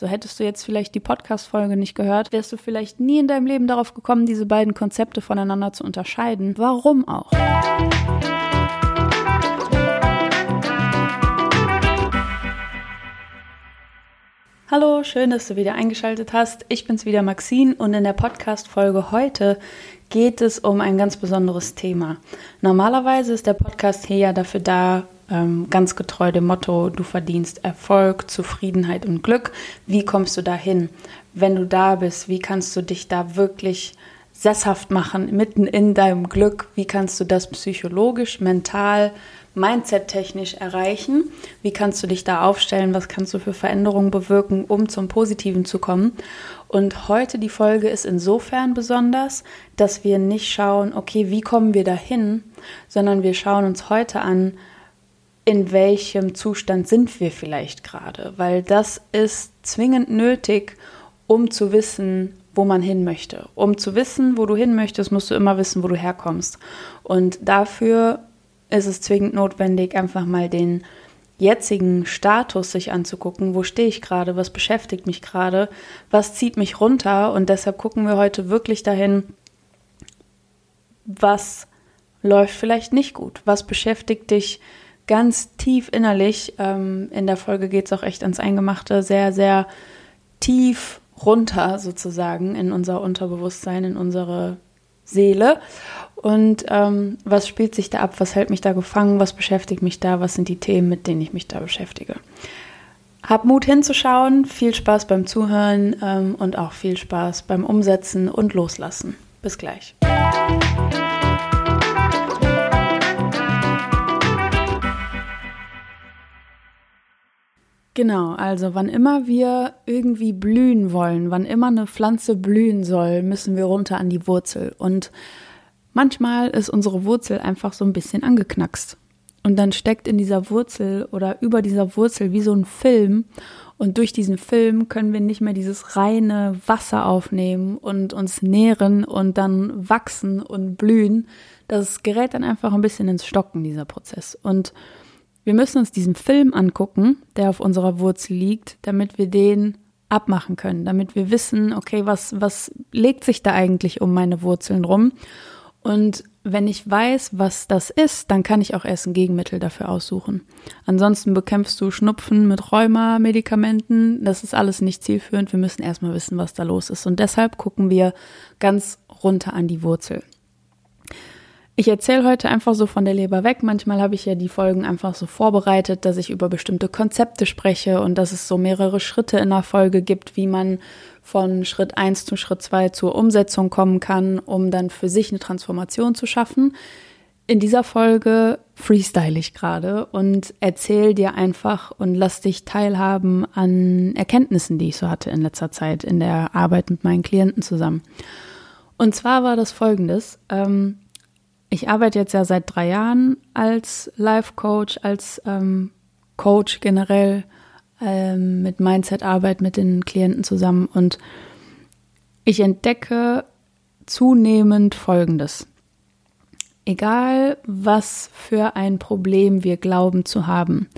So hättest du jetzt vielleicht die Podcast-Folge nicht gehört, wärst du vielleicht nie in deinem Leben darauf gekommen, diese beiden Konzepte voneinander zu unterscheiden. Warum auch? Hallo, schön, dass du wieder eingeschaltet hast. Ich bin's wieder Maxine und in der Podcast-Folge heute geht es um ein ganz besonderes Thema. Normalerweise ist der Podcast hier ja dafür da, ähm, ganz getreu dem Motto, du verdienst Erfolg, Zufriedenheit und Glück. Wie kommst du dahin? Wenn du da bist, wie kannst du dich da wirklich sesshaft machen, mitten in deinem Glück? Wie kannst du das psychologisch, mental, mindset-technisch erreichen? Wie kannst du dich da aufstellen? Was kannst du für Veränderungen bewirken, um zum Positiven zu kommen? Und heute die Folge ist insofern besonders, dass wir nicht schauen, okay, wie kommen wir dahin, sondern wir schauen uns heute an, in welchem Zustand sind wir vielleicht gerade, weil das ist zwingend nötig, um zu wissen, wo man hin möchte. Um zu wissen, wo du hin möchtest, musst du immer wissen, wo du herkommst. Und dafür ist es zwingend notwendig, einfach mal den jetzigen Status sich anzugucken, wo stehe ich gerade, was beschäftigt mich gerade, was zieht mich runter? Und deshalb gucken wir heute wirklich dahin, was läuft vielleicht nicht gut, was beschäftigt dich ganz tief innerlich. Ähm, in der Folge geht es auch echt ans Eingemachte, sehr, sehr tief runter sozusagen in unser Unterbewusstsein, in unsere Seele. Und ähm, was spielt sich da ab? Was hält mich da gefangen? Was beschäftigt mich da? Was sind die Themen, mit denen ich mich da beschäftige? Hab Mut hinzuschauen, viel Spaß beim Zuhören ähm, und auch viel Spaß beim Umsetzen und Loslassen. Bis gleich. Genau, also wann immer wir irgendwie blühen wollen, wann immer eine Pflanze blühen soll, müssen wir runter an die Wurzel. Und manchmal ist unsere Wurzel einfach so ein bisschen angeknackst. Und dann steckt in dieser Wurzel oder über dieser Wurzel wie so ein Film. Und durch diesen Film können wir nicht mehr dieses reine Wasser aufnehmen und uns nähren und dann wachsen und blühen. Das gerät dann einfach ein bisschen ins Stocken, dieser Prozess. Und wir müssen uns diesen Film angucken, der auf unserer Wurzel liegt, damit wir den abmachen können, damit wir wissen, okay, was, was legt sich da eigentlich um meine Wurzeln rum? Und wenn ich weiß, was das ist, dann kann ich auch erst ein Gegenmittel dafür aussuchen. Ansonsten bekämpfst du Schnupfen mit Rheuma-Medikamenten. Das ist alles nicht zielführend. Wir müssen erstmal wissen, was da los ist. Und deshalb gucken wir ganz runter an die Wurzel. Ich erzähle heute einfach so von der Leber weg. Manchmal habe ich ja die Folgen einfach so vorbereitet, dass ich über bestimmte Konzepte spreche und dass es so mehrere Schritte in der Folge gibt, wie man von Schritt eins zu Schritt zwei zur Umsetzung kommen kann, um dann für sich eine Transformation zu schaffen. In dieser Folge freestyle ich gerade und erzähle dir einfach und lass dich teilhaben an Erkenntnissen, die ich so hatte in letzter Zeit in der Arbeit mit meinen Klienten zusammen. Und zwar war das folgendes. Ähm, ich arbeite jetzt ja seit drei Jahren als Life-Coach, als ähm, Coach generell ähm, mit Mindset-Arbeit mit den Klienten zusammen und ich entdecke zunehmend Folgendes. Egal, was für ein Problem wir glauben zu haben,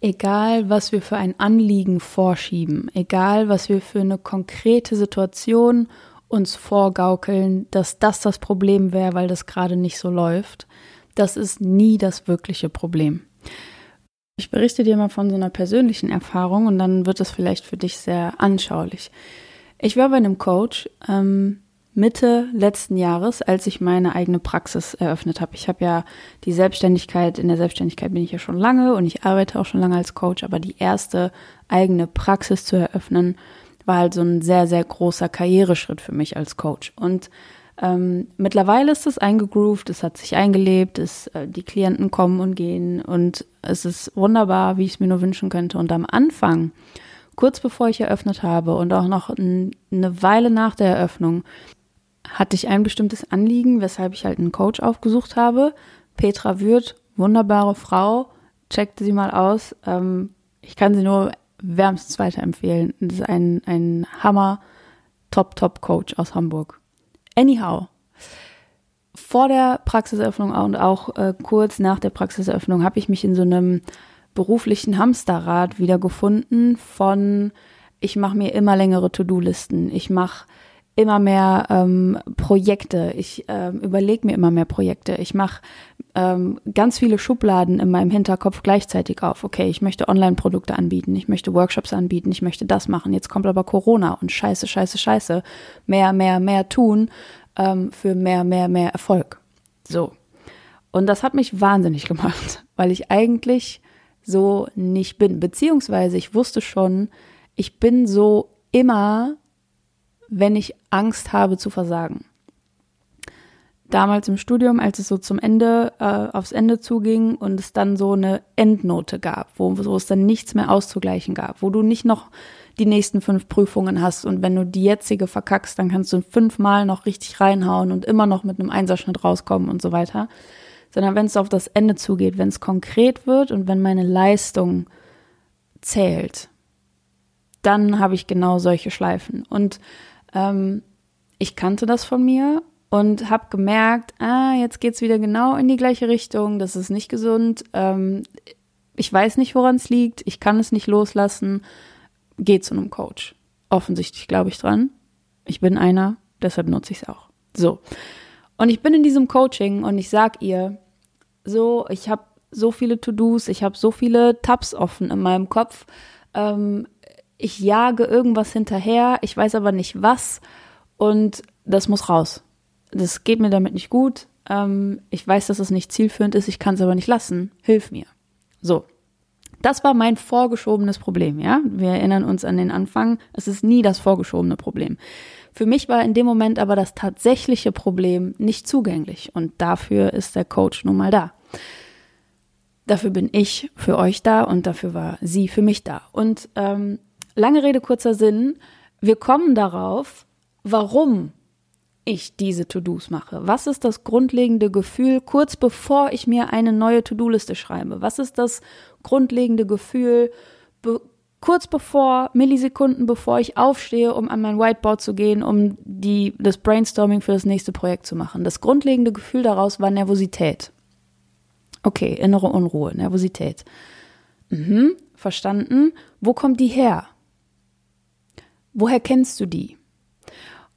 egal, was wir für ein Anliegen vorschieben, egal, was wir für eine konkrete Situation uns vorgaukeln, dass das das Problem wäre, weil das gerade nicht so läuft. Das ist nie das wirkliche Problem. Ich berichte dir mal von so einer persönlichen Erfahrung und dann wird es vielleicht für dich sehr anschaulich. Ich war bei einem Coach ähm, Mitte letzten Jahres, als ich meine eigene Praxis eröffnet habe. Ich habe ja die Selbstständigkeit, in der Selbstständigkeit bin ich ja schon lange und ich arbeite auch schon lange als Coach, aber die erste eigene Praxis zu eröffnen, war halt so ein sehr, sehr großer Karriereschritt für mich als Coach. Und ähm, mittlerweile ist es eingegroovt, es hat sich eingelebt, es, äh, die Klienten kommen und gehen und es ist wunderbar, wie ich es mir nur wünschen könnte. Und am Anfang, kurz bevor ich eröffnet habe und auch noch ein, eine Weile nach der Eröffnung, hatte ich ein bestimmtes Anliegen, weshalb ich halt einen Coach aufgesucht habe. Petra Würth, wunderbare Frau, checkte sie mal aus. Ähm, ich kann sie nur wärmstens weiterempfehlen. Das ist ein, ein Hammer Top-Top-Coach aus Hamburg. Anyhow, vor der Praxiseröffnung und auch äh, kurz nach der Praxiseröffnung habe ich mich in so einem beruflichen Hamsterrad wiedergefunden von ich mache mir immer längere To-Do-Listen. Ich mache immer mehr ähm, Projekte. Ich ähm, überlege mir immer mehr Projekte. Ich mache ähm, ganz viele Schubladen in meinem Hinterkopf gleichzeitig auf. Okay, ich möchte Online-Produkte anbieten, ich möchte Workshops anbieten, ich möchte das machen. Jetzt kommt aber Corona und scheiße, scheiße, scheiße. Mehr, mehr, mehr tun ähm, für mehr, mehr, mehr Erfolg. So. Und das hat mich wahnsinnig gemacht, weil ich eigentlich so nicht bin. Beziehungsweise ich wusste schon, ich bin so immer wenn ich Angst habe zu versagen. Damals im Studium, als es so zum Ende, äh, aufs Ende zuging und es dann so eine Endnote gab, wo, wo es dann nichts mehr auszugleichen gab, wo du nicht noch die nächsten fünf Prüfungen hast und wenn du die jetzige verkackst, dann kannst du fünfmal noch richtig reinhauen und immer noch mit einem Einserschnitt rauskommen und so weiter. Sondern wenn es auf das Ende zugeht, wenn es konkret wird und wenn meine Leistung zählt, dann habe ich genau solche Schleifen. Und ähm, ich kannte das von mir und habe gemerkt, ah, jetzt geht's wieder genau in die gleiche Richtung, das ist nicht gesund. Ähm, ich weiß nicht, woran es liegt, ich kann es nicht loslassen. Geh zu einem Coach. Offensichtlich glaube ich dran. Ich bin einer, deshalb nutze ich es auch. So. Und ich bin in diesem Coaching und ich sag ihr, so, ich habe so viele To-Dos, ich habe so viele Tabs offen in meinem Kopf. Ähm, ich jage irgendwas hinterher, ich weiß aber nicht was und das muss raus. Das geht mir damit nicht gut. Ähm, ich weiß, dass es nicht zielführend ist, ich kann es aber nicht lassen. Hilf mir. So. Das war mein vorgeschobenes Problem, ja. Wir erinnern uns an den Anfang. Es ist nie das vorgeschobene Problem. Für mich war in dem Moment aber das tatsächliche Problem nicht zugänglich und dafür ist der Coach nun mal da. Dafür bin ich für euch da und dafür war sie für mich da. Und ähm, lange Rede, kurzer Sinn. Wir kommen darauf, warum ich diese To-Dos mache. Was ist das grundlegende Gefühl kurz bevor ich mir eine neue To-Do-Liste schreibe? Was ist das grundlegende Gefühl be kurz bevor, Millisekunden bevor ich aufstehe, um an mein Whiteboard zu gehen, um die, das Brainstorming für das nächste Projekt zu machen? Das grundlegende Gefühl daraus war Nervosität. Okay, innere Unruhe, Nervosität. Mhm, verstanden. Wo kommt die her? Woher kennst du die?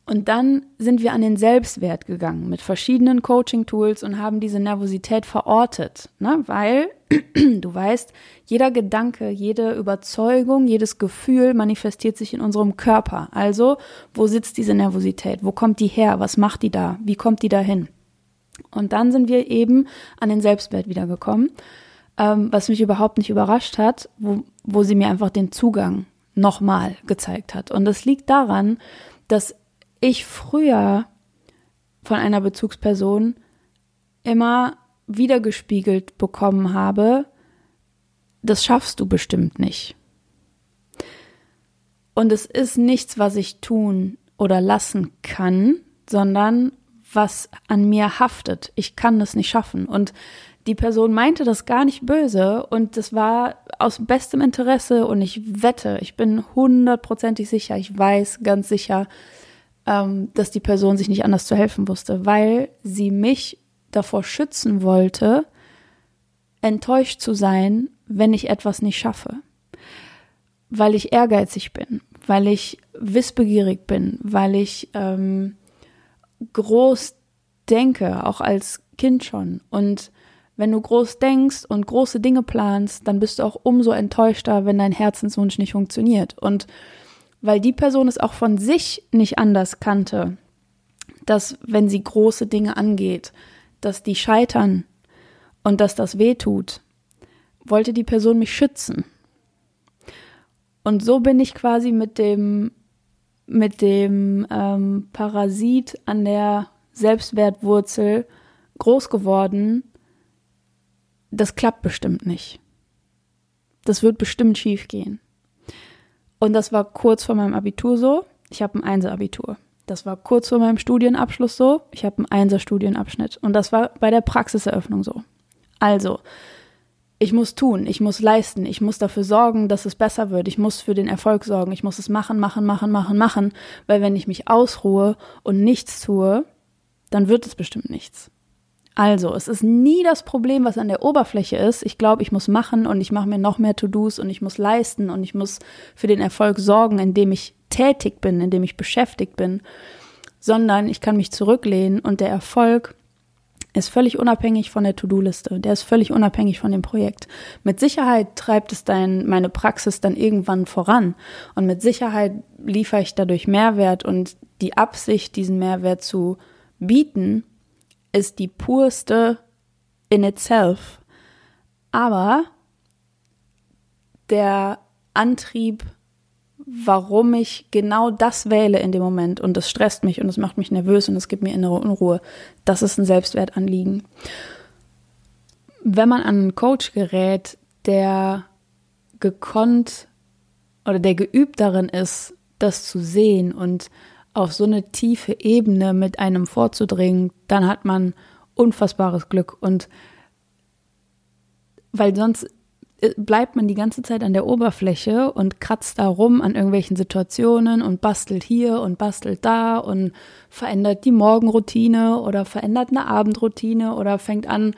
Und dann sind wir an den Selbstwert gegangen mit verschiedenen Coaching-Tools und haben diese Nervosität verortet, ne? weil du weißt, jeder Gedanke, jede Überzeugung, jedes Gefühl manifestiert sich in unserem Körper. Also, wo sitzt diese Nervosität? Wo kommt die her? Was macht die da? Wie kommt die dahin? Und dann sind wir eben an den Selbstwert wiedergekommen, ähm, was mich überhaupt nicht überrascht hat, wo, wo sie mir einfach den Zugang nochmal gezeigt hat. Und das liegt daran, dass ich früher von einer Bezugsperson immer wiedergespiegelt bekommen habe, das schaffst du bestimmt nicht. Und es ist nichts, was ich tun oder lassen kann, sondern was an mir haftet. Ich kann es nicht schaffen. Und die Person meinte das gar nicht böse und das war aus bestem Interesse und ich wette, ich bin hundertprozentig sicher, ich weiß ganz sicher, ähm, dass die Person sich nicht anders zu helfen wusste, weil sie mich davor schützen wollte, enttäuscht zu sein, wenn ich etwas nicht schaffe. Weil ich ehrgeizig bin, weil ich wissbegierig bin, weil ich ähm, groß denke, auch als Kind schon. Und wenn du groß denkst und große Dinge planst, dann bist du auch umso enttäuschter, wenn dein Herzenswunsch nicht funktioniert. Und weil die Person es auch von sich nicht anders kannte, dass wenn sie große Dinge angeht, dass die scheitern und dass das weh tut, wollte die Person mich schützen. Und so bin ich quasi mit dem mit dem ähm, Parasit an der Selbstwertwurzel groß geworden, das klappt bestimmt nicht. Das wird bestimmt schief gehen. Und das war kurz vor meinem Abitur so. Ich habe ein Einser-Abitur. Das war kurz vor meinem Studienabschluss so. Ich habe einen Einser-Studienabschnitt. Und das war bei der Praxiseröffnung so. Also, ich muss tun, ich muss leisten, ich muss dafür sorgen, dass es besser wird, ich muss für den Erfolg sorgen, ich muss es machen, machen, machen, machen, machen, weil wenn ich mich ausruhe und nichts tue, dann wird es bestimmt nichts. Also, es ist nie das Problem, was an der Oberfläche ist. Ich glaube, ich muss machen und ich mache mir noch mehr To-Dos und ich muss leisten und ich muss für den Erfolg sorgen, indem ich tätig bin, indem ich beschäftigt bin, sondern ich kann mich zurücklehnen und der Erfolg ist völlig unabhängig von der To-Do-Liste. Der ist völlig unabhängig von dem Projekt. Mit Sicherheit treibt es dein, meine Praxis dann irgendwann voran. Und mit Sicherheit liefere ich dadurch Mehrwert und die Absicht, diesen Mehrwert zu bieten, ist die purste in itself. Aber der Antrieb, warum ich genau das wähle in dem Moment und das stresst mich und es macht mich nervös und es gibt mir innere Unruhe, das ist ein Selbstwertanliegen. Wenn man an einen Coach gerät, der gekonnt oder der geübt darin ist, das zu sehen und auf so eine tiefe Ebene mit einem vorzudringen, dann hat man unfassbares Glück. Und weil sonst äh, bleibt man die ganze Zeit an der Oberfläche und kratzt da rum an irgendwelchen Situationen und bastelt hier und bastelt da und verändert die Morgenroutine oder verändert eine Abendroutine oder fängt an,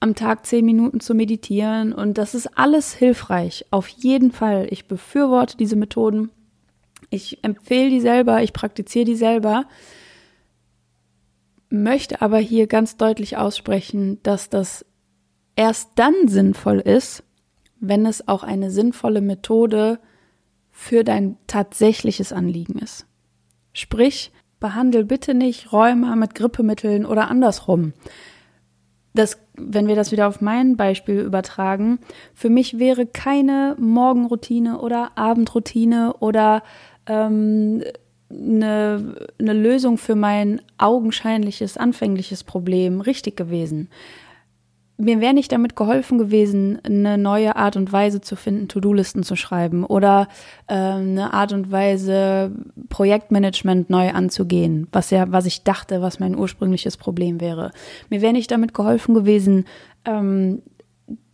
am Tag zehn Minuten zu meditieren. Und das ist alles hilfreich. Auf jeden Fall. Ich befürworte diese Methoden. Ich empfehle die selber, ich praktiziere die selber, möchte aber hier ganz deutlich aussprechen, dass das erst dann sinnvoll ist, wenn es auch eine sinnvolle Methode für dein tatsächliches Anliegen ist. Sprich, behandle bitte nicht Rheuma mit Grippemitteln oder andersrum. Das, wenn wir das wieder auf mein Beispiel übertragen, für mich wäre keine Morgenroutine oder Abendroutine oder ähm, eine, eine Lösung für mein augenscheinliches, anfängliches Problem richtig gewesen. Mir wäre nicht damit geholfen gewesen, eine neue Art und Weise zu finden, To-Do-Listen zu schreiben oder äh, eine Art und Weise, Projektmanagement neu anzugehen, was ja, was ich dachte, was mein ursprüngliches Problem wäre. Mir wäre nicht damit geholfen gewesen, ähm,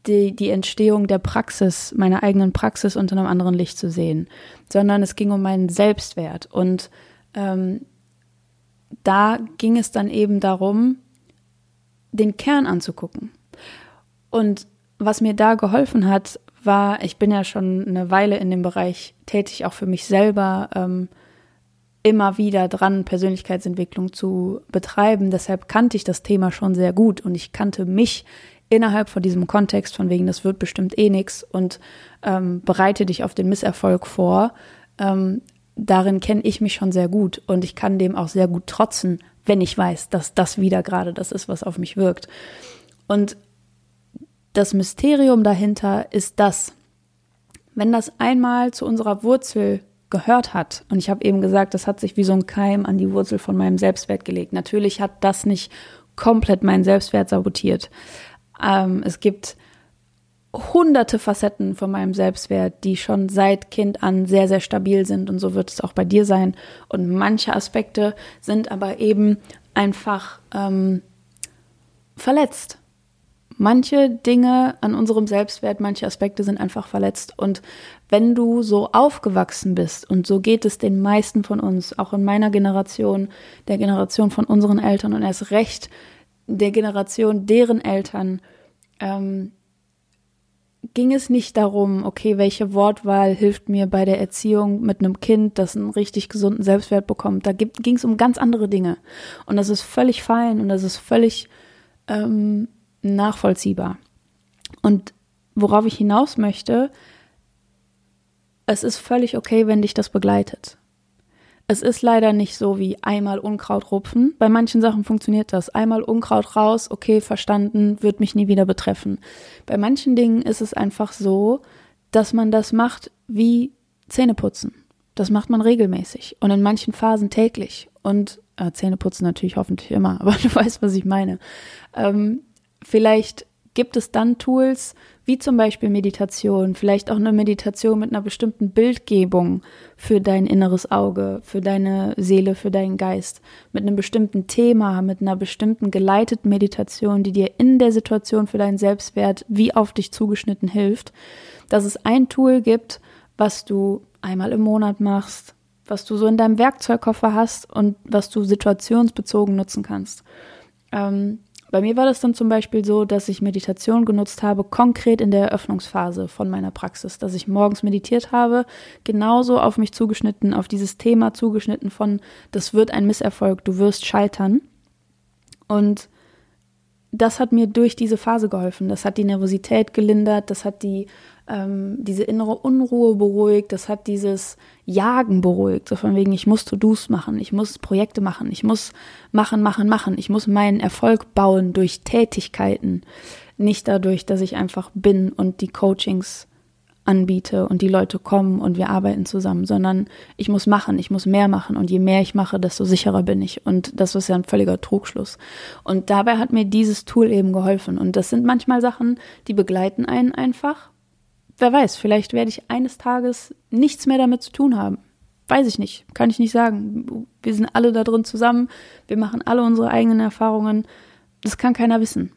die, die Entstehung der Praxis, meiner eigenen Praxis unter einem anderen Licht zu sehen, sondern es ging um meinen Selbstwert. Und ähm, da ging es dann eben darum, den Kern anzugucken. Und was mir da geholfen hat, war, ich bin ja schon eine Weile in dem Bereich tätig, auch für mich selber, ähm, immer wieder dran, Persönlichkeitsentwicklung zu betreiben. Deshalb kannte ich das Thema schon sehr gut und ich kannte mich innerhalb von diesem Kontext, von wegen, das wird bestimmt eh nix und ähm, bereite dich auf den Misserfolg vor, ähm, darin kenne ich mich schon sehr gut und ich kann dem auch sehr gut trotzen, wenn ich weiß, dass das wieder gerade das ist, was auf mich wirkt. Und das Mysterium dahinter ist das, wenn das einmal zu unserer Wurzel gehört hat, und ich habe eben gesagt, das hat sich wie so ein Keim an die Wurzel von meinem Selbstwert gelegt. Natürlich hat das nicht komplett meinen Selbstwert sabotiert, ähm, es gibt hunderte Facetten von meinem Selbstwert, die schon seit Kind an sehr, sehr stabil sind und so wird es auch bei dir sein. Und manche Aspekte sind aber eben einfach ähm, verletzt. Manche Dinge an unserem Selbstwert, manche Aspekte sind einfach verletzt. Und wenn du so aufgewachsen bist, und so geht es den meisten von uns, auch in meiner Generation, der Generation von unseren Eltern und erst recht der Generation deren Eltern ähm, ging es nicht darum, okay, welche Wortwahl hilft mir bei der Erziehung mit einem Kind, das einen richtig gesunden Selbstwert bekommt. Da ging es um ganz andere Dinge. Und das ist völlig fein und das ist völlig ähm, nachvollziehbar. Und worauf ich hinaus möchte, es ist völlig okay, wenn dich das begleitet. Es ist leider nicht so wie einmal Unkraut rupfen. Bei manchen Sachen funktioniert das. Einmal Unkraut raus, okay, verstanden, wird mich nie wieder betreffen. Bei manchen Dingen ist es einfach so, dass man das macht wie Zähneputzen. Das macht man regelmäßig und in manchen Phasen täglich. Und äh, Zähneputzen natürlich hoffentlich immer, aber du weißt, was ich meine. Ähm, vielleicht gibt es dann Tools, wie zum Beispiel Meditation, vielleicht auch eine Meditation mit einer bestimmten Bildgebung für dein inneres Auge, für deine Seele, für deinen Geist, mit einem bestimmten Thema, mit einer bestimmten geleiteten Meditation, die dir in der Situation für deinen Selbstwert wie auf dich zugeschnitten hilft, dass es ein Tool gibt, was du einmal im Monat machst, was du so in deinem Werkzeugkoffer hast und was du situationsbezogen nutzen kannst. Ähm, bei mir war das dann zum Beispiel so, dass ich Meditation genutzt habe, konkret in der Eröffnungsphase von meiner Praxis, dass ich morgens meditiert habe, genauso auf mich zugeschnitten, auf dieses Thema zugeschnitten von, das wird ein Misserfolg, du wirst scheitern. Und das hat mir durch diese Phase geholfen. Das hat die Nervosität gelindert, das hat die ähm, diese innere Unruhe beruhigt, das hat dieses Jagen beruhigt, so von wegen, ich muss To-Dos machen, ich muss Projekte machen, ich muss machen, machen, machen, ich muss meinen Erfolg bauen durch Tätigkeiten, nicht dadurch, dass ich einfach bin und die Coachings anbiete und die Leute kommen und wir arbeiten zusammen, sondern ich muss machen, ich muss mehr machen und je mehr ich mache, desto sicherer bin ich. Und das ist ja ein völliger Trugschluss. Und dabei hat mir dieses Tool eben geholfen. Und das sind manchmal Sachen, die begleiten einen einfach wer weiß, vielleicht werde ich eines Tages nichts mehr damit zu tun haben. Weiß ich nicht, kann ich nicht sagen. Wir sind alle da drin zusammen, wir machen alle unsere eigenen Erfahrungen. Das kann keiner wissen.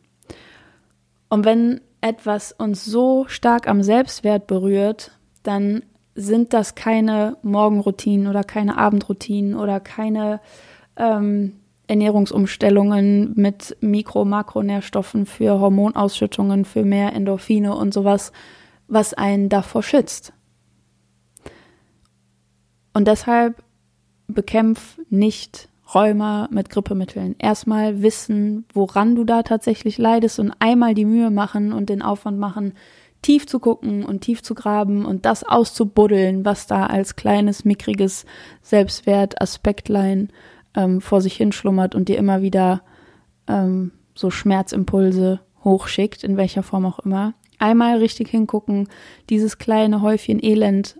Und wenn etwas uns so stark am Selbstwert berührt, dann sind das keine Morgenroutinen oder keine Abendroutinen oder keine ähm, Ernährungsumstellungen mit Mikro-, Makronährstoffen für Hormonausschüttungen, für mehr Endorphine und sowas, was einen davor schützt. Und deshalb bekämpf nicht Rheuma mit Grippemitteln. Erstmal wissen, woran du da tatsächlich leidest und einmal die Mühe machen und den Aufwand machen, tief zu gucken und tief zu graben und das auszubuddeln, was da als kleines, mickriges Selbstwertaspektlein ähm, vor sich hinschlummert und dir immer wieder ähm, so Schmerzimpulse hochschickt, in welcher Form auch immer einmal richtig hingucken, dieses kleine Häufchen Elend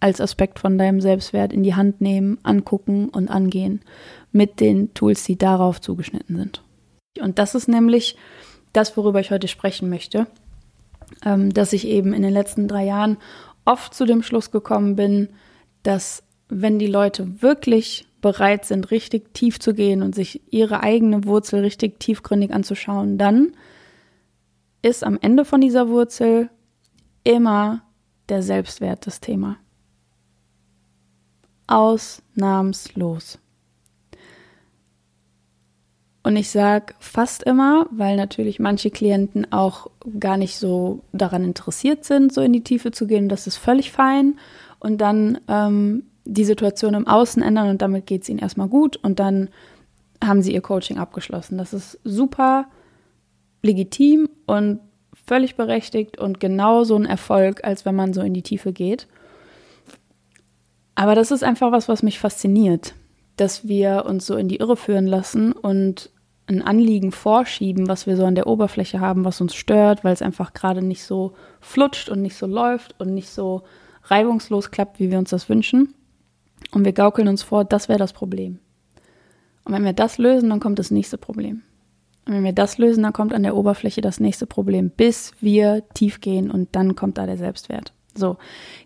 als Aspekt von deinem Selbstwert in die Hand nehmen, angucken und angehen mit den Tools, die darauf zugeschnitten sind. Und das ist nämlich das, worüber ich heute sprechen möchte, ähm, dass ich eben in den letzten drei Jahren oft zu dem Schluss gekommen bin, dass wenn die Leute wirklich bereit sind, richtig tief zu gehen und sich ihre eigene Wurzel richtig tiefgründig anzuschauen, dann ist am Ende von dieser Wurzel immer der Selbstwert das Thema. Ausnahmslos. Und ich sage fast immer, weil natürlich manche Klienten auch gar nicht so daran interessiert sind, so in die Tiefe zu gehen, das ist völlig fein. Und dann ähm, die Situation im Außen ändern und damit geht es ihnen erstmal gut und dann haben sie ihr Coaching abgeschlossen. Das ist super legitim und völlig berechtigt und genauso ein Erfolg, als wenn man so in die Tiefe geht. Aber das ist einfach was, was mich fasziniert, dass wir uns so in die Irre führen lassen und ein Anliegen vorschieben, was wir so an der Oberfläche haben, was uns stört, weil es einfach gerade nicht so flutscht und nicht so läuft und nicht so reibungslos klappt, wie wir uns das wünschen. Und wir gaukeln uns vor, das wäre das Problem. Und wenn wir das lösen, dann kommt das nächste Problem. Wenn wir das lösen, dann kommt an der Oberfläche das nächste Problem, bis wir tief gehen und dann kommt da der Selbstwert. So,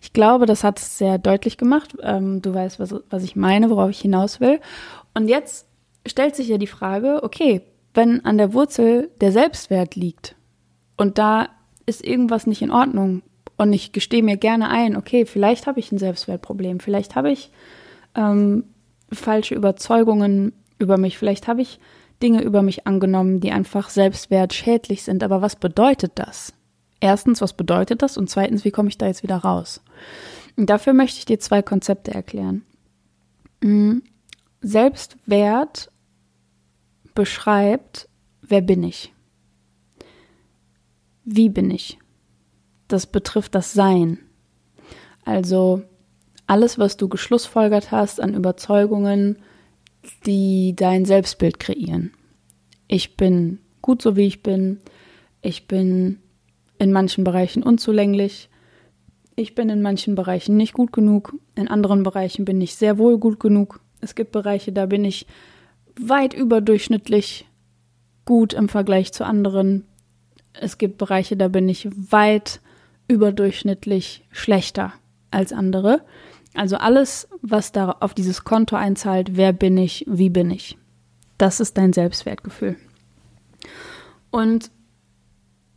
ich glaube, das hat es sehr deutlich gemacht. Ähm, du weißt, was, was ich meine, worauf ich hinaus will. Und jetzt stellt sich ja die Frage, okay, wenn an der Wurzel der Selbstwert liegt und da ist irgendwas nicht in Ordnung und ich gestehe mir gerne ein, okay, vielleicht habe ich ein Selbstwertproblem, vielleicht habe ich ähm, falsche Überzeugungen über mich, vielleicht habe ich Dinge über mich angenommen, die einfach selbstwert schädlich sind. Aber was bedeutet das? Erstens, was bedeutet das? Und zweitens, wie komme ich da jetzt wieder raus? Und dafür möchte ich dir zwei Konzepte erklären. Mm, Selbstwert beschreibt, wer bin ich? Wie bin ich? Das betrifft das Sein. Also alles, was du geschlussfolgert hast an Überzeugungen, die dein Selbstbild kreieren. Ich bin gut so wie ich bin. Ich bin in manchen Bereichen unzulänglich. Ich bin in manchen Bereichen nicht gut genug. In anderen Bereichen bin ich sehr wohl gut genug. Es gibt Bereiche, da bin ich weit überdurchschnittlich gut im Vergleich zu anderen. Es gibt Bereiche, da bin ich weit überdurchschnittlich schlechter als andere. Also alles, was da auf dieses Konto einzahlt, wer bin ich, wie bin ich. Das ist dein Selbstwertgefühl. Und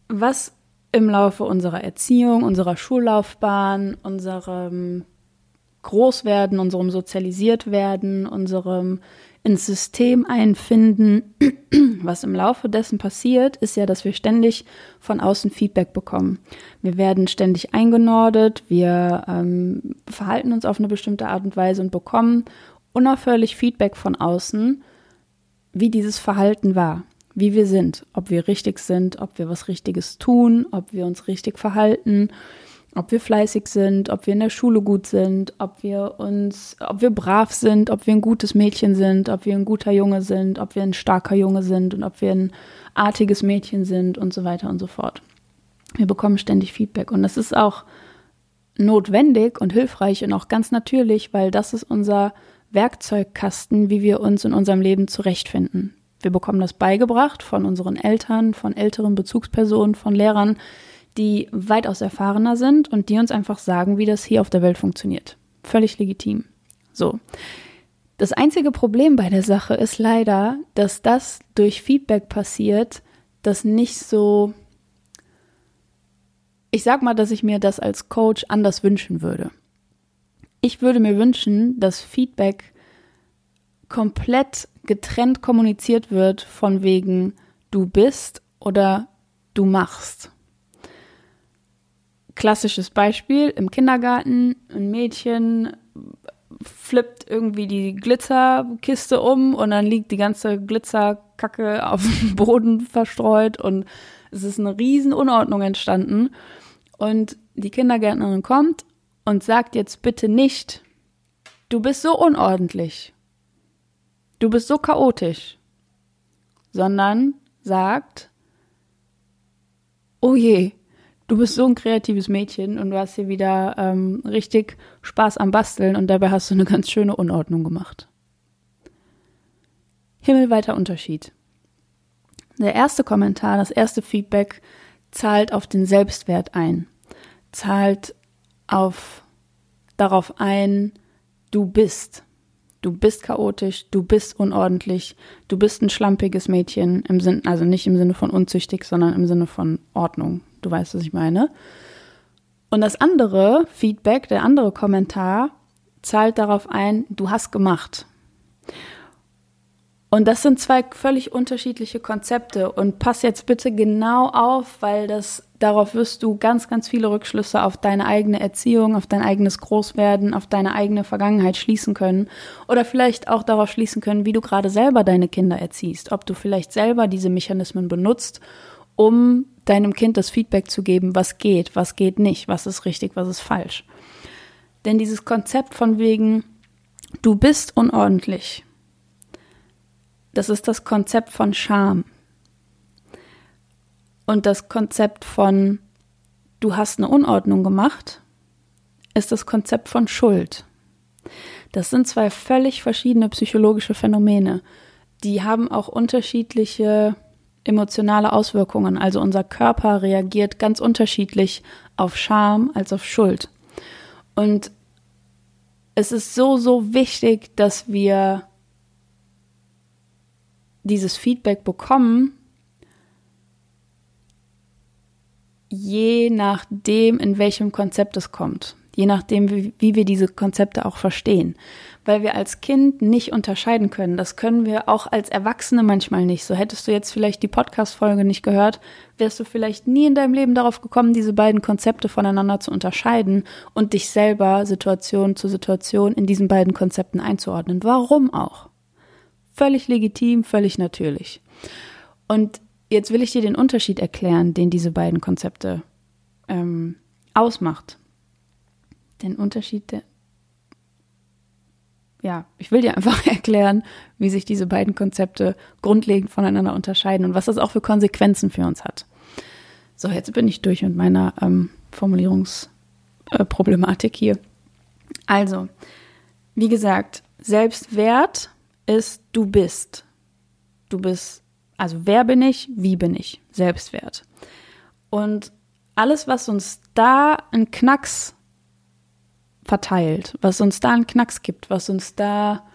was im Laufe unserer Erziehung, unserer Schullaufbahn, unserem Großwerden, unserem Sozialisiertwerden, unserem ins System einfinden, was im Laufe dessen passiert, ist ja, dass wir ständig von außen Feedback bekommen. Wir werden ständig eingenordet, wir ähm, verhalten uns auf eine bestimmte Art und Weise und bekommen unaufhörlich Feedback von außen, wie dieses Verhalten war, wie wir sind, ob wir richtig sind, ob wir was Richtiges tun, ob wir uns richtig verhalten ob wir fleißig sind, ob wir in der Schule gut sind, ob wir uns, ob wir brav sind, ob wir ein gutes Mädchen sind, ob wir ein guter Junge sind, ob wir ein starker Junge sind und ob wir ein artiges Mädchen sind und so weiter und so fort. Wir bekommen ständig Feedback und das ist auch notwendig und hilfreich und auch ganz natürlich, weil das ist unser Werkzeugkasten, wie wir uns in unserem Leben zurechtfinden. Wir bekommen das beigebracht von unseren Eltern, von älteren Bezugspersonen, von Lehrern, die weitaus erfahrener sind und die uns einfach sagen, wie das hier auf der Welt funktioniert. Völlig legitim. So. Das einzige Problem bei der Sache ist leider, dass das durch Feedback passiert, das nicht so. Ich sag mal, dass ich mir das als Coach anders wünschen würde. Ich würde mir wünschen, dass Feedback komplett getrennt kommuniziert wird von wegen du bist oder du machst klassisches Beispiel. Im Kindergarten, ein Mädchen flippt irgendwie die Glitzerkiste um und dann liegt die ganze Glitzerkacke auf dem Boden verstreut und es ist eine riesen Unordnung entstanden. Und die Kindergärtnerin kommt und sagt jetzt bitte nicht, du bist so unordentlich, du bist so chaotisch, sondern sagt, oh je, du bist so ein kreatives Mädchen und du hast hier wieder ähm, richtig Spaß am Basteln und dabei hast du eine ganz schöne Unordnung gemacht. Himmelweiter Unterschied. Der erste Kommentar, das erste Feedback zahlt auf den Selbstwert ein, zahlt auf darauf ein, du bist. Du bist chaotisch, du bist unordentlich, du bist ein schlampiges Mädchen im Sinn, also nicht im Sinne von unzüchtig, sondern im Sinne von Ordnung, Du weißt, was ich meine. Und das andere Feedback, der andere Kommentar, zahlt darauf ein, du hast gemacht. Und das sind zwei völlig unterschiedliche Konzepte. Und pass jetzt bitte genau auf, weil das darauf wirst du ganz, ganz viele Rückschlüsse auf deine eigene Erziehung, auf dein eigenes Großwerden, auf deine eigene Vergangenheit schließen können. Oder vielleicht auch darauf schließen können, wie du gerade selber deine Kinder erziehst. Ob du vielleicht selber diese Mechanismen benutzt, um deinem Kind das Feedback zu geben, was geht, was geht nicht, was ist richtig, was ist falsch. Denn dieses Konzept von wegen, du bist unordentlich, das ist das Konzept von Scham. Und das Konzept von, du hast eine Unordnung gemacht, ist das Konzept von Schuld. Das sind zwei völlig verschiedene psychologische Phänomene. Die haben auch unterschiedliche emotionale Auswirkungen. Also unser Körper reagiert ganz unterschiedlich auf Scham als auf Schuld. Und es ist so, so wichtig, dass wir dieses Feedback bekommen, je nachdem, in welchem Konzept es kommt je nachdem, wie, wie wir diese Konzepte auch verstehen. Weil wir als Kind nicht unterscheiden können. Das können wir auch als Erwachsene manchmal nicht. So hättest du jetzt vielleicht die Podcast-Folge nicht gehört, wärst du vielleicht nie in deinem Leben darauf gekommen, diese beiden Konzepte voneinander zu unterscheiden und dich selber Situation zu Situation in diesen beiden Konzepten einzuordnen. Warum auch? Völlig legitim, völlig natürlich. Und jetzt will ich dir den Unterschied erklären, den diese beiden Konzepte ähm, ausmacht den Unterschied der. Ja, ich will dir einfach erklären, wie sich diese beiden Konzepte grundlegend voneinander unterscheiden und was das auch für Konsequenzen für uns hat. So, jetzt bin ich durch mit meiner ähm, Formulierungsproblematik äh, hier. Also, wie gesagt, Selbstwert ist du bist. Du bist, also wer bin ich, wie bin ich? Selbstwert. Und alles, was uns da einen Knacks verteilt, was uns da einen Knacks gibt, was uns da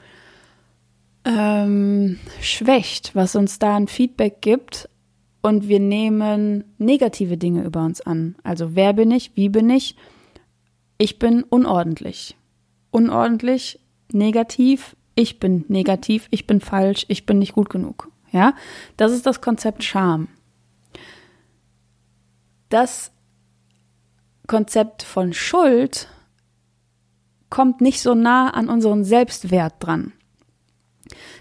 ähm, schwächt, was uns da ein Feedback gibt und wir nehmen negative Dinge über uns an. Also wer bin ich, wie bin ich? Ich bin unordentlich. unordentlich, negativ, ich bin negativ, ich bin falsch, ich bin nicht gut genug. Ja, das ist das Konzept Scham. Das Konzept von Schuld kommt nicht so nah an unseren Selbstwert dran.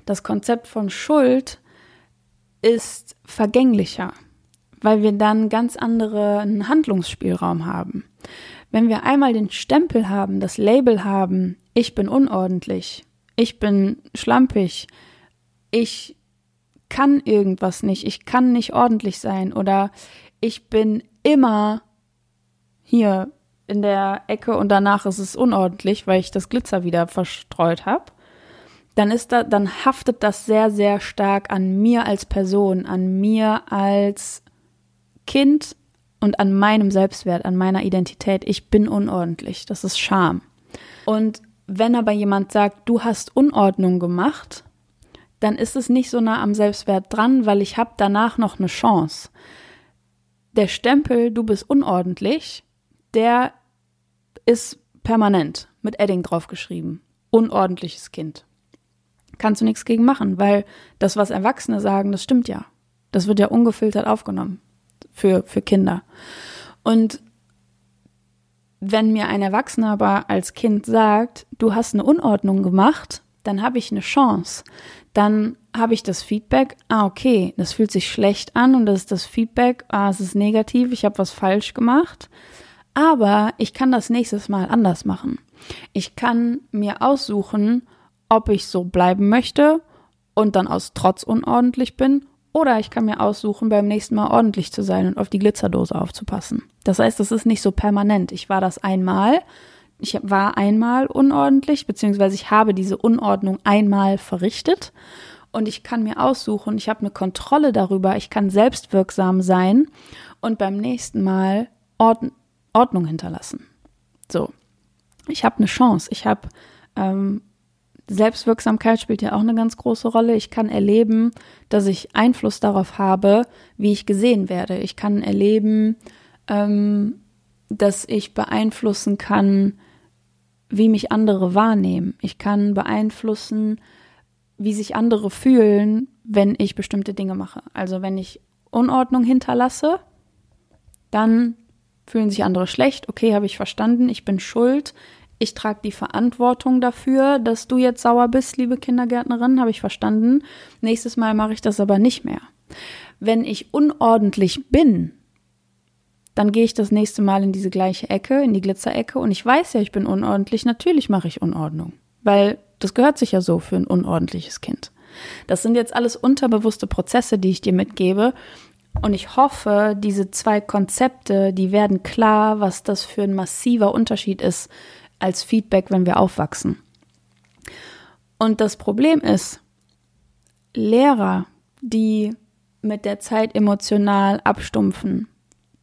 Das Konzept von Schuld ist vergänglicher, weil wir dann ganz anderen Handlungsspielraum haben. Wenn wir einmal den Stempel haben, das Label haben, ich bin unordentlich, ich bin schlampig, ich kann irgendwas nicht, ich kann nicht ordentlich sein oder ich bin immer hier in der Ecke und danach ist es unordentlich, weil ich das Glitzer wieder verstreut habe, dann ist da, dann haftet das sehr, sehr stark an mir als Person, an mir als Kind und an meinem Selbstwert, an meiner Identität. Ich bin unordentlich. Das ist Scham. Und wenn aber jemand sagt, du hast Unordnung gemacht, dann ist es nicht so nah am Selbstwert dran, weil ich habe danach noch eine Chance. Der Stempel, du bist unordentlich, der ist permanent mit Edding draufgeschrieben. Unordentliches Kind. Kannst du nichts gegen machen, weil das, was Erwachsene sagen, das stimmt ja. Das wird ja ungefiltert aufgenommen für, für Kinder. Und wenn mir ein Erwachsener aber als Kind sagt, du hast eine Unordnung gemacht, dann habe ich eine Chance. Dann habe ich das Feedback, ah, okay, das fühlt sich schlecht an und das ist das Feedback, ah, es ist negativ, ich habe was falsch gemacht. Aber ich kann das nächstes Mal anders machen. Ich kann mir aussuchen, ob ich so bleiben möchte und dann aus Trotz unordentlich bin oder ich kann mir aussuchen, beim nächsten Mal ordentlich zu sein und auf die Glitzerdose aufzupassen. Das heißt, das ist nicht so permanent. Ich war das einmal, ich war einmal unordentlich, beziehungsweise ich habe diese Unordnung einmal verrichtet und ich kann mir aussuchen, ich habe eine Kontrolle darüber, ich kann selbstwirksam sein und beim nächsten Mal Ord Ordnung hinterlassen. So, ich habe eine Chance, ich habe ähm, Selbstwirksamkeit spielt ja auch eine ganz große Rolle. Ich kann erleben, dass ich Einfluss darauf habe, wie ich gesehen werde. Ich kann erleben, ähm, dass ich beeinflussen kann, wie mich andere wahrnehmen. Ich kann beeinflussen, wie sich andere fühlen, wenn ich bestimmte Dinge mache. Also wenn ich Unordnung hinterlasse, dann fühlen sich andere schlecht. Okay, habe ich verstanden, ich bin schuld ich trage die Verantwortung dafür, dass du jetzt sauer bist, liebe Kindergärtnerin, habe ich verstanden. Nächstes Mal mache ich das aber nicht mehr. Wenn ich unordentlich bin, dann gehe ich das nächste Mal in diese gleiche Ecke, in die Glitzerecke und ich weiß ja, ich bin unordentlich, natürlich mache ich Unordnung, weil das gehört sich ja so für ein unordentliches Kind. Das sind jetzt alles unterbewusste Prozesse, die ich dir mitgebe. Und ich hoffe, diese zwei Konzepte, die werden klar, was das für ein massiver Unterschied ist als Feedback, wenn wir aufwachsen. Und das Problem ist, Lehrer, die mit der Zeit emotional abstumpfen,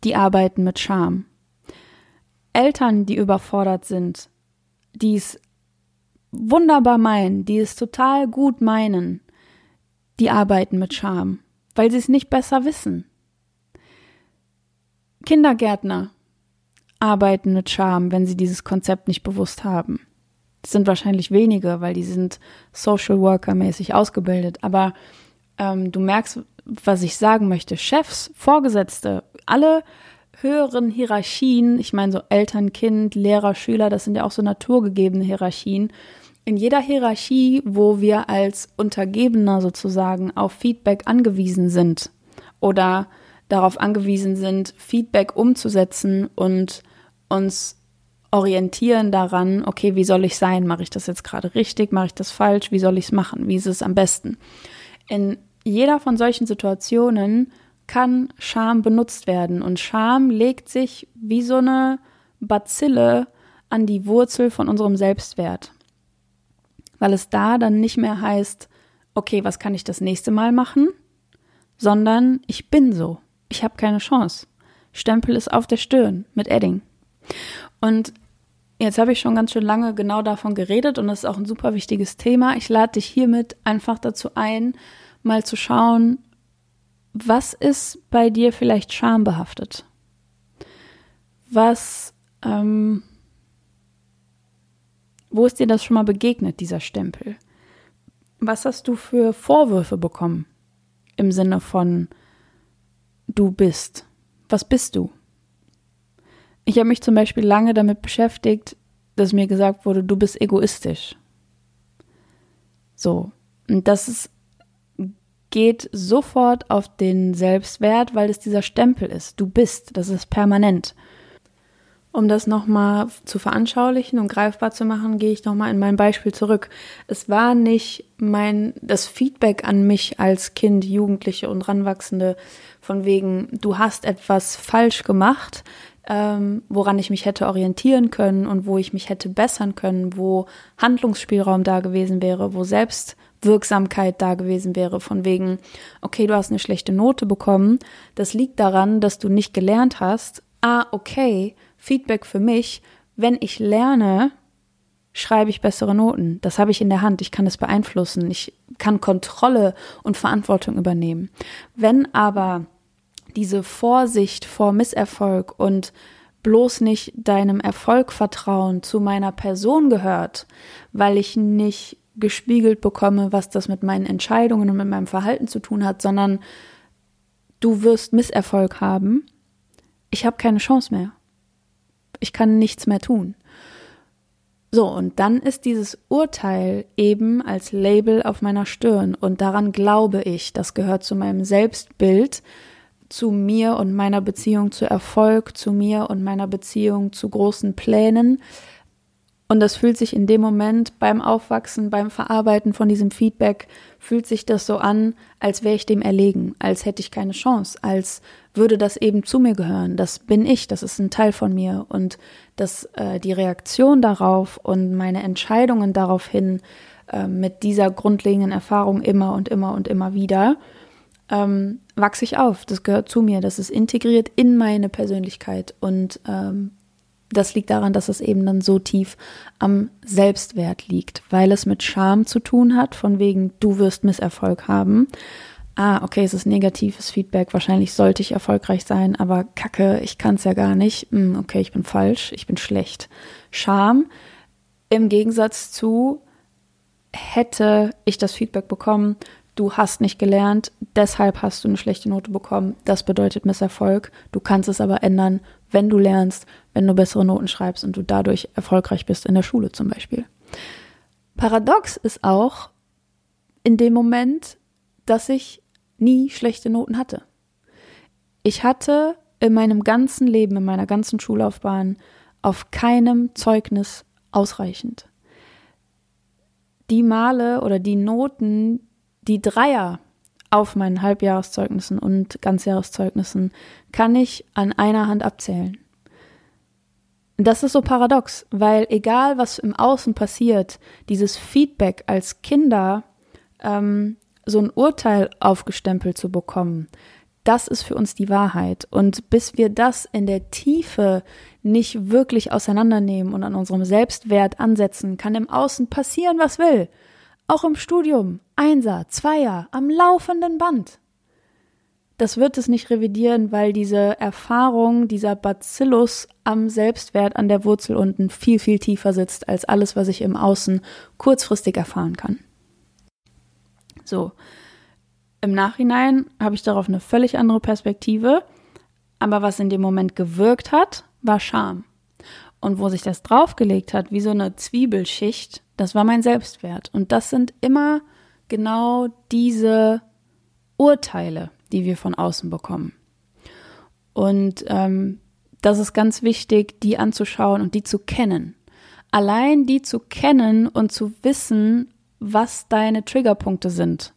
die arbeiten mit Scham. Eltern, die überfordert sind, die es wunderbar meinen, die es total gut meinen, die arbeiten mit Scham, weil sie es nicht besser wissen. Kindergärtner, arbeiten mit Charme, wenn sie dieses Konzept nicht bewusst haben. Das sind wahrscheinlich wenige, weil die sind Social Worker mäßig ausgebildet. Aber ähm, du merkst, was ich sagen möchte. Chefs, Vorgesetzte, alle höheren Hierarchien, ich meine so Eltern, Kind, Lehrer, Schüler, das sind ja auch so naturgegebene Hierarchien. In jeder Hierarchie, wo wir als Untergebener sozusagen auf Feedback angewiesen sind oder darauf angewiesen sind, Feedback umzusetzen und uns orientieren daran, okay, wie soll ich sein? Mache ich das jetzt gerade richtig? Mache ich das falsch? Wie soll ich es machen? Wie ist es am besten? In jeder von solchen Situationen kann Scham benutzt werden und Scham legt sich wie so eine Bazille an die Wurzel von unserem Selbstwert. Weil es da dann nicht mehr heißt, okay, was kann ich das nächste Mal machen, sondern ich bin so. Ich habe keine Chance. Stempel ist auf der Stirn mit Edding. Und jetzt habe ich schon ganz schön lange genau davon geredet und das ist auch ein super wichtiges Thema. Ich lade dich hiermit einfach dazu ein, mal zu schauen, was ist bei dir vielleicht schambehaftet? Was ähm, Wo ist dir das schon mal begegnet, dieser Stempel? Was hast du für Vorwürfe bekommen? Im Sinne von du bist. Was bist du? Ich habe mich zum Beispiel lange damit beschäftigt, dass mir gesagt wurde, du bist egoistisch. So. Und das ist, geht sofort auf den Selbstwert, weil es dieser Stempel ist. Du bist. Das ist permanent. Um das nochmal zu veranschaulichen und greifbar zu machen, gehe ich nochmal in mein Beispiel zurück. Es war nicht mein, das Feedback an mich als Kind, Jugendliche und Ranwachsende von wegen, du hast etwas falsch gemacht, ähm, woran ich mich hätte orientieren können und wo ich mich hätte bessern können, wo Handlungsspielraum da gewesen wäre, wo Selbstwirksamkeit da gewesen wäre, von wegen, okay, du hast eine schlechte Note bekommen, das liegt daran, dass du nicht gelernt hast, ah, okay, Feedback für mich, wenn ich lerne, schreibe ich bessere Noten. Das habe ich in der Hand. Ich kann es beeinflussen. Ich kann Kontrolle und Verantwortung übernehmen. Wenn aber diese Vorsicht vor Misserfolg und bloß nicht deinem Erfolg vertrauen zu meiner Person gehört, weil ich nicht gespiegelt bekomme, was das mit meinen Entscheidungen und mit meinem Verhalten zu tun hat, sondern du wirst Misserfolg haben, ich habe keine Chance mehr ich kann nichts mehr tun. So, und dann ist dieses Urteil eben als Label auf meiner Stirn und daran glaube ich, das gehört zu meinem Selbstbild, zu mir und meiner Beziehung zu Erfolg, zu mir und meiner Beziehung zu großen Plänen, und das fühlt sich in dem Moment beim Aufwachsen, beim Verarbeiten von diesem Feedback, fühlt sich das so an, als wäre ich dem erlegen, als hätte ich keine Chance, als würde das eben zu mir gehören. Das bin ich, das ist ein Teil von mir. Und dass äh, die Reaktion darauf und meine Entscheidungen daraufhin äh, mit dieser grundlegenden Erfahrung immer und immer und immer wieder, ähm, wachse ich auf. Das gehört zu mir. Das ist integriert in meine Persönlichkeit. Und ähm, das liegt daran, dass es eben dann so tief am Selbstwert liegt, weil es mit Scham zu tun hat, von wegen, du wirst Misserfolg haben. Ah, okay, es ist negatives Feedback, wahrscheinlich sollte ich erfolgreich sein, aber kacke, ich kann es ja gar nicht. Hm, okay, ich bin falsch, ich bin schlecht. Scham im Gegensatz zu, hätte ich das Feedback bekommen, du hast nicht gelernt, deshalb hast du eine schlechte Note bekommen. Das bedeutet Misserfolg. Du kannst es aber ändern, wenn du lernst, wenn du bessere Noten schreibst und du dadurch erfolgreich bist in der Schule zum Beispiel. Paradox ist auch in dem Moment, dass ich nie schlechte Noten hatte. Ich hatte in meinem ganzen Leben, in meiner ganzen Schullaufbahn auf keinem Zeugnis ausreichend. Die Male oder die Noten, die Dreier auf meinen Halbjahreszeugnissen und Ganzjahreszeugnissen kann ich an einer Hand abzählen. Das ist so paradox, weil egal was im Außen passiert, dieses Feedback als Kinder, ähm, so ein Urteil aufgestempelt zu bekommen, das ist für uns die Wahrheit. Und bis wir das in der Tiefe nicht wirklich auseinandernehmen und an unserem Selbstwert ansetzen, kann im Außen passieren, was will. Auch im Studium, Einser, Zweier, am laufenden Band. Das wird es nicht revidieren, weil diese Erfahrung, dieser Bacillus am Selbstwert an der Wurzel unten viel, viel tiefer sitzt als alles, was ich im Außen kurzfristig erfahren kann. So. Im Nachhinein habe ich darauf eine völlig andere Perspektive, aber was in dem Moment gewirkt hat, war Scham. Und wo sich das draufgelegt hat, wie so eine Zwiebelschicht, das war mein Selbstwert. Und das sind immer genau diese Urteile, die wir von außen bekommen. Und ähm, das ist ganz wichtig, die anzuschauen und die zu kennen. Allein die zu kennen und zu wissen, was deine Triggerpunkte sind,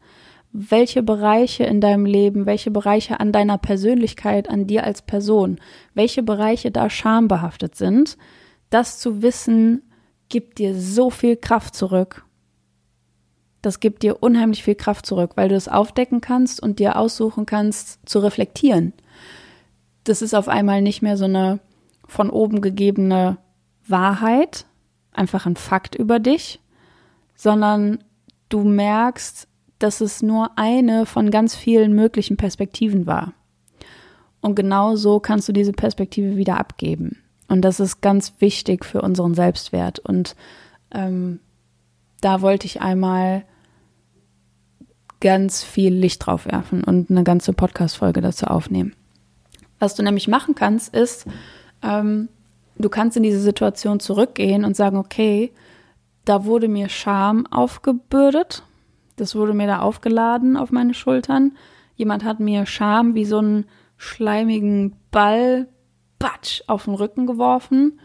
welche Bereiche in deinem Leben, welche Bereiche an deiner Persönlichkeit, an dir als Person, welche Bereiche da schambehaftet sind, das zu wissen, gibt dir so viel Kraft zurück. Das gibt dir unheimlich viel Kraft zurück, weil du es aufdecken kannst und dir aussuchen kannst, zu reflektieren. Das ist auf einmal nicht mehr so eine von oben gegebene Wahrheit, einfach ein Fakt über dich, sondern du merkst, dass es nur eine von ganz vielen möglichen Perspektiven war. Und genau so kannst du diese Perspektive wieder abgeben. Und das ist ganz wichtig für unseren Selbstwert. Und ähm, da wollte ich einmal ganz viel Licht drauf werfen und eine ganze Podcast-Folge dazu aufnehmen. Was du nämlich machen kannst, ist, ähm, du kannst in diese Situation zurückgehen und sagen, okay, da wurde mir Scham aufgebürdet, das wurde mir da aufgeladen auf meine Schultern. Jemand hat mir Scham wie so einen schleimigen Ball, batsch, auf den Rücken geworfen.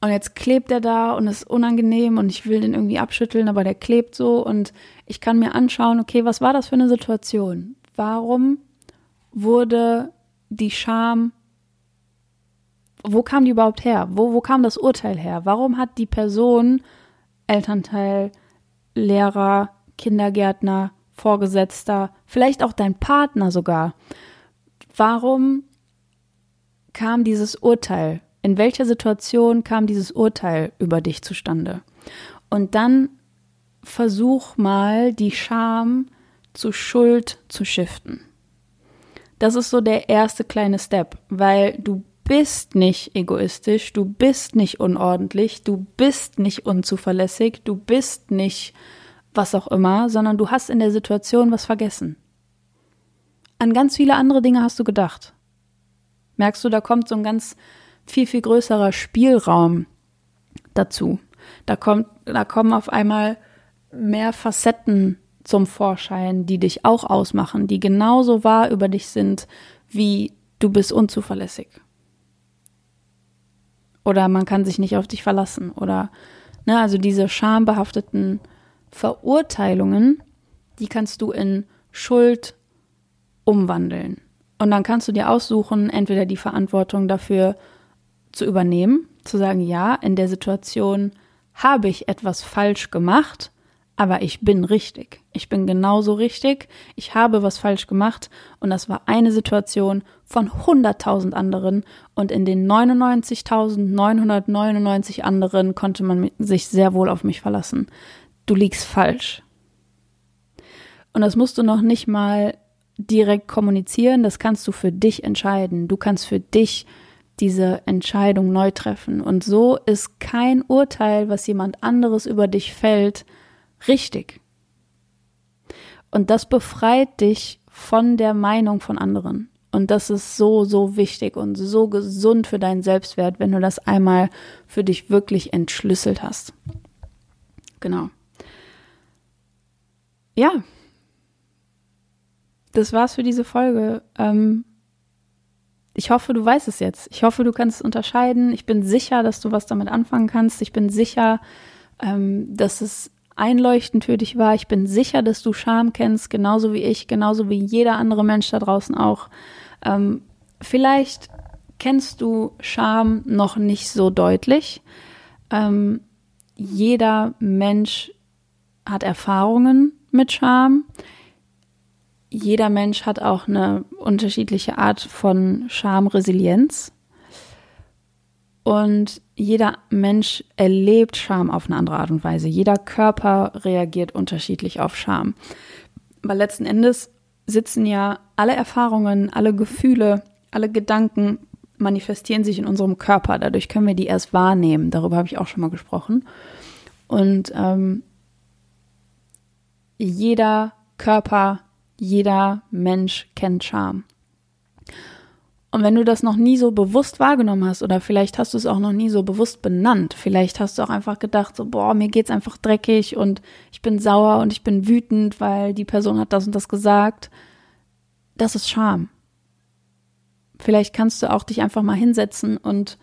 Und jetzt klebt er da und ist unangenehm und ich will den irgendwie abschütteln, aber der klebt so und ich kann mir anschauen, okay, was war das für eine Situation? Warum wurde die Scham, wo kam die überhaupt her? Wo, wo kam das Urteil her? Warum hat die Person, Elternteil, Lehrer, Kindergärtner, Vorgesetzter, vielleicht auch dein Partner sogar, warum kam dieses Urteil in welcher Situation kam dieses Urteil über dich zustande? Und dann versuch mal, die Scham zu Schuld zu shiften. Das ist so der erste kleine Step, weil du bist nicht egoistisch, du bist nicht unordentlich, du bist nicht unzuverlässig, du bist nicht was auch immer, sondern du hast in der Situation was vergessen. An ganz viele andere Dinge hast du gedacht. Merkst du, da kommt so ein ganz viel, viel größerer Spielraum dazu. Da kommt, da kommen auf einmal mehr Facetten zum Vorschein, die dich auch ausmachen, die genauso wahr über dich sind, wie du bist unzuverlässig. Oder man kann sich nicht auf dich verlassen. Oder, ne, also diese schambehafteten Verurteilungen, die kannst du in Schuld umwandeln. Und dann kannst du dir aussuchen, entweder die Verantwortung dafür zu übernehmen, zu sagen, ja, in der Situation habe ich etwas falsch gemacht, aber ich bin richtig. Ich bin genauso richtig. Ich habe was falsch gemacht und das war eine Situation von 100.000 anderen und in den 99.999 anderen konnte man sich sehr wohl auf mich verlassen. Du liegst falsch. Und das musst du noch nicht mal direkt kommunizieren, das kannst du für dich entscheiden. Du kannst für dich diese Entscheidung neu treffen. Und so ist kein Urteil, was jemand anderes über dich fällt, richtig. Und das befreit dich von der Meinung von anderen. Und das ist so, so wichtig und so gesund für deinen Selbstwert, wenn du das einmal für dich wirklich entschlüsselt hast. Genau. Ja. Das war's für diese Folge. Ähm, ich hoffe, du weißt es jetzt. Ich hoffe, du kannst es unterscheiden. Ich bin sicher, dass du was damit anfangen kannst. Ich bin sicher, ähm, dass es einleuchtend für dich war. Ich bin sicher, dass du Scham kennst, genauso wie ich, genauso wie jeder andere Mensch da draußen auch. Ähm, vielleicht kennst du Scham noch nicht so deutlich. Ähm, jeder Mensch hat Erfahrungen mit Scham jeder Mensch hat auch eine unterschiedliche Art von Schamresilienz. Und jeder Mensch erlebt Scham auf eine andere Art und Weise. Jeder Körper reagiert unterschiedlich auf Scham. Weil letzten Endes sitzen ja alle Erfahrungen, alle Gefühle, alle Gedanken manifestieren sich in unserem Körper. Dadurch können wir die erst wahrnehmen. Darüber habe ich auch schon mal gesprochen. Und ähm, jeder Körper jeder Mensch kennt Scham. Und wenn du das noch nie so bewusst wahrgenommen hast oder vielleicht hast du es auch noch nie so bewusst benannt, vielleicht hast du auch einfach gedacht, so, boah, mir geht's einfach dreckig und ich bin sauer und ich bin wütend, weil die Person hat das und das gesagt. Das ist Scham. Vielleicht kannst du auch dich einfach mal hinsetzen und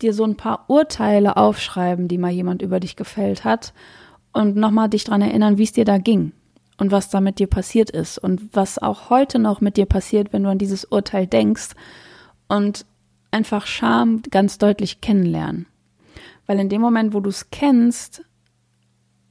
dir so ein paar Urteile aufschreiben, die mal jemand über dich gefällt hat und nochmal dich dran erinnern, wie es dir da ging und was da mit dir passiert ist und was auch heute noch mit dir passiert, wenn du an dieses Urteil denkst und einfach Scham ganz deutlich kennenlernen. Weil in dem Moment, wo du es kennst,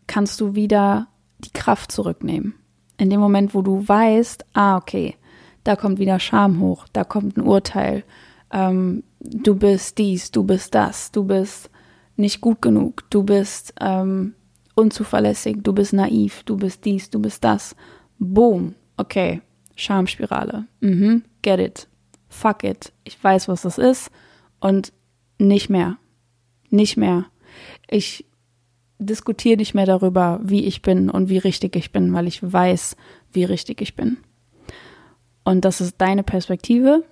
kannst du wieder die Kraft zurücknehmen. In dem Moment, wo du weißt, ah, okay, da kommt wieder Scham hoch, da kommt ein Urteil, ähm, du bist dies, du bist das, du bist nicht gut genug, du bist ähm, unzuverlässig, du bist naiv, du bist dies, du bist das. Boom. Okay. Schamspirale. Mhm. Get it. Fuck it. Ich weiß, was das ist. Und nicht mehr. Nicht mehr. Ich diskutiere nicht mehr darüber, wie ich bin und wie richtig ich bin, weil ich weiß, wie richtig ich bin. Und das ist deine Perspektive.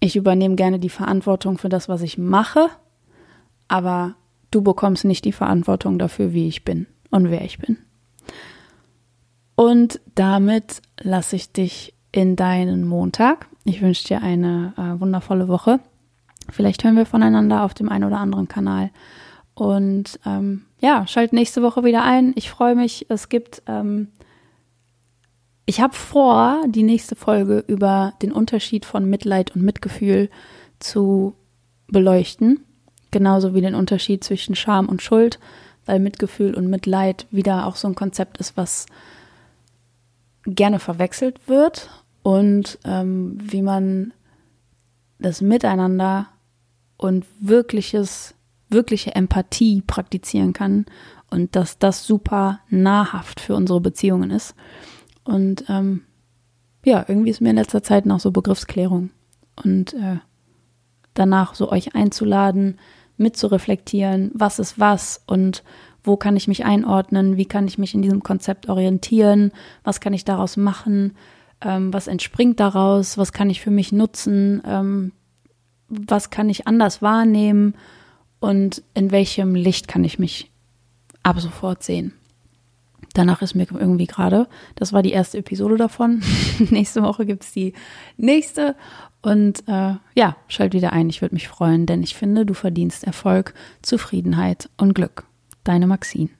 Ich übernehme gerne die Verantwortung für das, was ich mache, aber du bekommst nicht die Verantwortung dafür, wie ich bin und wer ich bin. Und damit lasse ich dich in deinen Montag. Ich wünsche dir eine äh, wundervolle Woche. Vielleicht hören wir voneinander auf dem einen oder anderen Kanal. Und ähm, ja, schalt nächste Woche wieder ein. Ich freue mich. Es gibt, ähm, ich habe vor, die nächste Folge über den Unterschied von Mitleid und Mitgefühl zu beleuchten. Genauso wie den Unterschied zwischen Scham und Schuld, weil Mitgefühl und Mitleid wieder auch so ein Konzept ist, was gerne verwechselt wird und ähm, wie man das Miteinander und wirkliches, wirkliche Empathie praktizieren kann und dass das super nahrhaft für unsere Beziehungen ist. Und ähm, ja, irgendwie ist mir in letzter Zeit noch so Begriffsklärung und äh, danach so euch einzuladen, mitzureflektieren, was ist was und wo kann ich mich einordnen, wie kann ich mich in diesem Konzept orientieren, was kann ich daraus machen, ähm, was entspringt daraus, was kann ich für mich nutzen, ähm, was kann ich anders wahrnehmen und in welchem Licht kann ich mich ab sofort sehen. Danach ist mir irgendwie gerade, das war die erste Episode davon. nächste Woche gibt es die nächste. Und äh, ja, schalt wieder ein, ich würde mich freuen, denn ich finde, du verdienst Erfolg, Zufriedenheit und Glück. Deine Maxine.